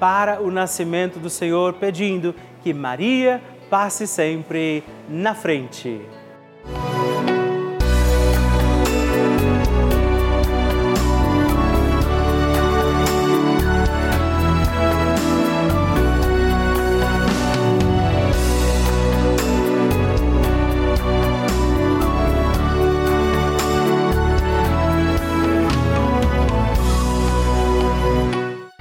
para o nascimento do Senhor, pedindo que Maria passe sempre na frente.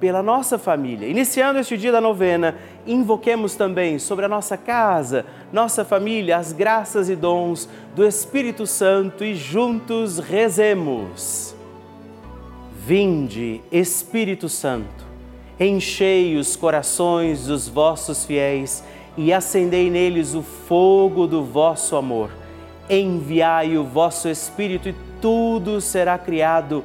pela nossa família. Iniciando este dia da novena, invoquemos também sobre a nossa casa, nossa família, as graças e dons do Espírito Santo e juntos rezemos. Vinde, Espírito Santo, enchei os corações dos vossos fiéis e acendei neles o fogo do vosso amor. Enviai o vosso Espírito e tudo será criado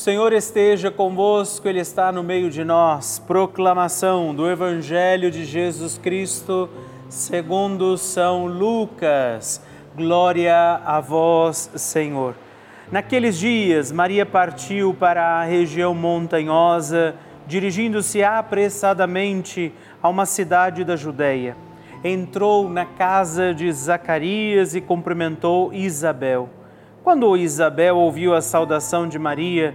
Senhor esteja convosco, Ele está no meio de nós. Proclamação do Evangelho de Jesus Cristo, segundo São Lucas. Glória a vós, Senhor. Naqueles dias, Maria partiu para a região montanhosa, dirigindo-se apressadamente a uma cidade da Judéia. Entrou na casa de Zacarias e cumprimentou Isabel. Quando Isabel ouviu a saudação de Maria,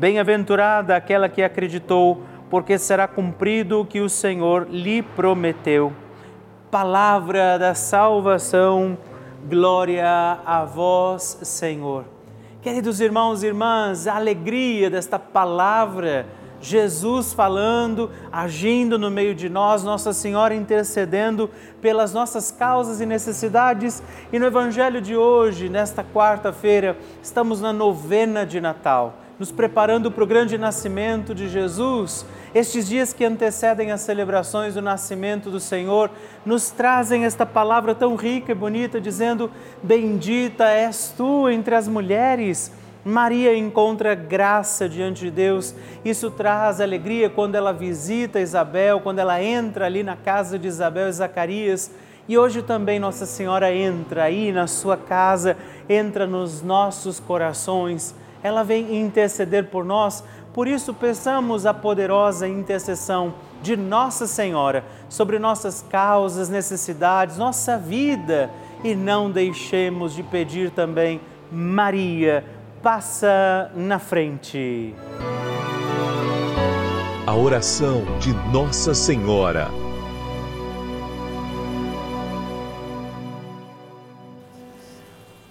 Bem-aventurada aquela que acreditou, porque será cumprido o que o Senhor lhe prometeu. Palavra da salvação, glória a vós, Senhor. Queridos irmãos e irmãs, a alegria desta palavra, Jesus falando, agindo no meio de nós, Nossa Senhora intercedendo pelas nossas causas e necessidades. E no Evangelho de hoje, nesta quarta-feira, estamos na novena de Natal nos preparando para o grande nascimento de Jesus, estes dias que antecedem as celebrações do nascimento do Senhor, nos trazem esta palavra tão rica e bonita, dizendo: Bendita és tu entre as mulheres. Maria encontra graça diante de Deus. Isso traz alegria quando ela visita Isabel, quando ela entra ali na casa de Isabel e Zacarias. E hoje também Nossa Senhora entra aí na sua casa, entra nos nossos corações ela vem interceder por nós. Por isso, peçamos a poderosa intercessão de Nossa Senhora sobre nossas causas, necessidades, nossa vida e não deixemos de pedir também, Maria, passa na frente. A oração de Nossa Senhora.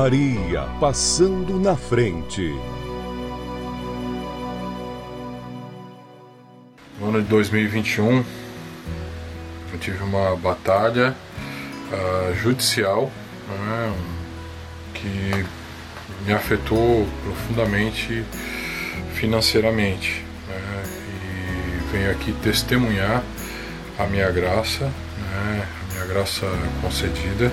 Maria passando na frente. No ano de 2021, eu tive uma batalha uh, judicial né, que me afetou profundamente financeiramente. Né, e venho aqui testemunhar a minha graça, né, a minha graça concedida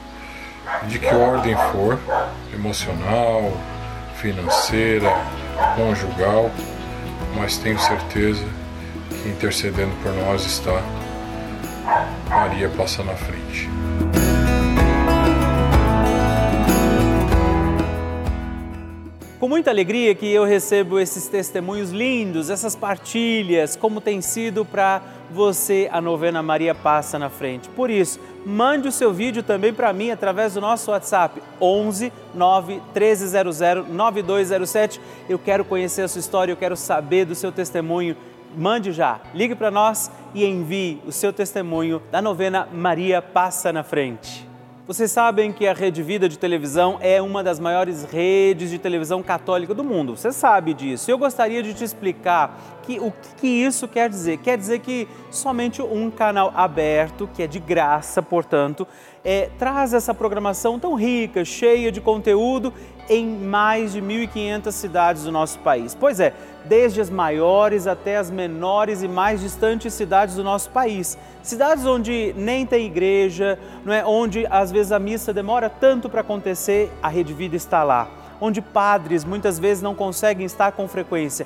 de que ordem for, emocional, financeira, conjugal, mas tenho certeza que intercedendo por nós está Maria passa na frente. Com muita alegria que eu recebo esses testemunhos lindos, essas partilhas, como tem sido para você a novena Maria Passa na Frente. Por isso, mande o seu vídeo também para mim através do nosso WhatsApp 11 9 1300 9207. Eu quero conhecer a sua história, eu quero saber do seu testemunho. Mande já, ligue para nós e envie o seu testemunho da novena Maria Passa na Frente. Vocês sabem que a Rede Vida de televisão é uma das maiores redes de televisão católica do mundo. Você sabe disso. Eu gostaria de te explicar que, o que isso quer dizer. Quer dizer que somente um canal aberto, que é de graça, portanto, é, traz essa programação tão rica, cheia de conteúdo em mais de 1.500 cidades do nosso país. Pois é, desde as maiores até as menores e mais distantes cidades do nosso país. Cidades onde nem tem igreja, não é? onde às vezes a missa demora tanto para acontecer, a Rede Vida está lá. Onde padres muitas vezes não conseguem estar com frequência.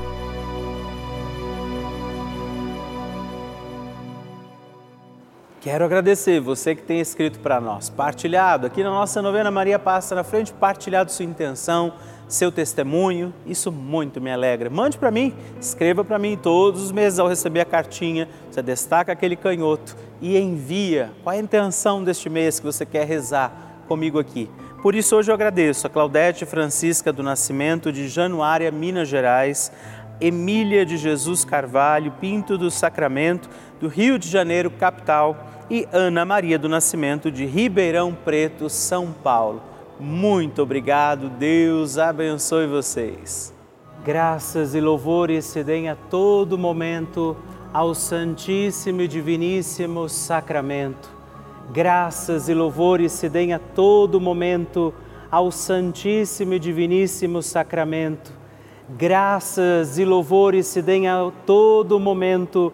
Quero agradecer você que tem escrito para nós, partilhado. Aqui na nossa novena Maria Passa na Frente, partilhado sua intenção seu testemunho, isso muito me alegra. Mande para mim, escreva para mim todos os meses ao receber a cartinha, você destaca aquele canhoto e envia. Qual é a intenção deste mês que você quer rezar comigo aqui. Por isso hoje eu agradeço a Claudete Francisca do Nascimento de Januária, Minas Gerais, Emília de Jesus Carvalho, Pinto do Sacramento, do Rio de Janeiro, capital, e Ana Maria do Nascimento de Ribeirão Preto, São Paulo. Muito obrigado, Deus abençoe vocês. Graças e louvores se deem a todo momento ao Santíssimo e Diviníssimo Sacramento. Graças e louvores se deem a todo momento ao Santíssimo e Diviníssimo Sacramento. Graças e louvores se deem a todo momento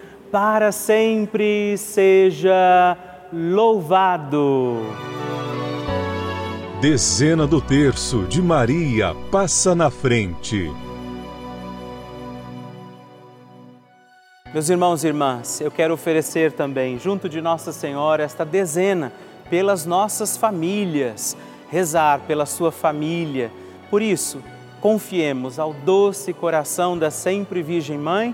para sempre seja louvado. Dezena do terço de Maria passa na frente. Meus irmãos e irmãs, eu quero oferecer também, junto de Nossa Senhora, esta dezena pelas nossas famílias, rezar pela sua família. Por isso, confiemos ao doce coração da sempre Virgem Mãe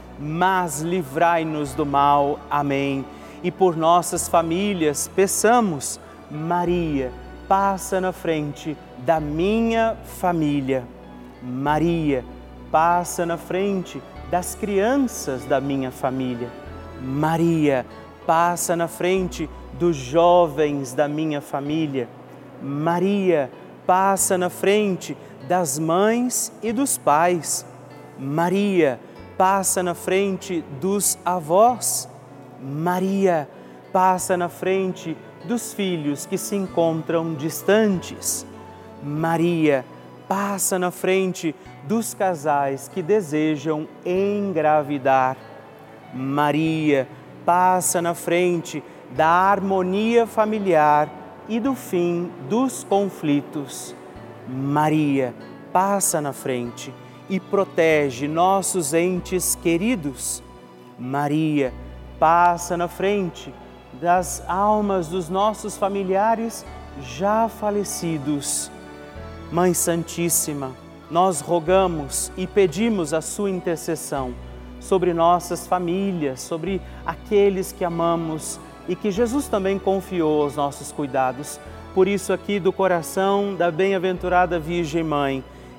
mas livrai-nos do mal. Amém. E por nossas famílias, peçamos, Maria, passa na frente da minha família. Maria, passa na frente das crianças da minha família. Maria passa na frente dos jovens da minha família. Maria passa na frente das mães e dos pais. Maria passa na frente dos avós. Maria passa na frente dos filhos que se encontram distantes. Maria passa na frente dos casais que desejam engravidar. Maria passa na frente da harmonia familiar e do fim dos conflitos. Maria passa na frente e protege nossos entes queridos. Maria passa na frente das almas dos nossos familiares já falecidos. Mãe Santíssima, nós rogamos e pedimos a sua intercessão sobre nossas famílias, sobre aqueles que amamos e que Jesus também confiou aos nossos cuidados. Por isso, aqui do coração da bem-aventurada Virgem Mãe,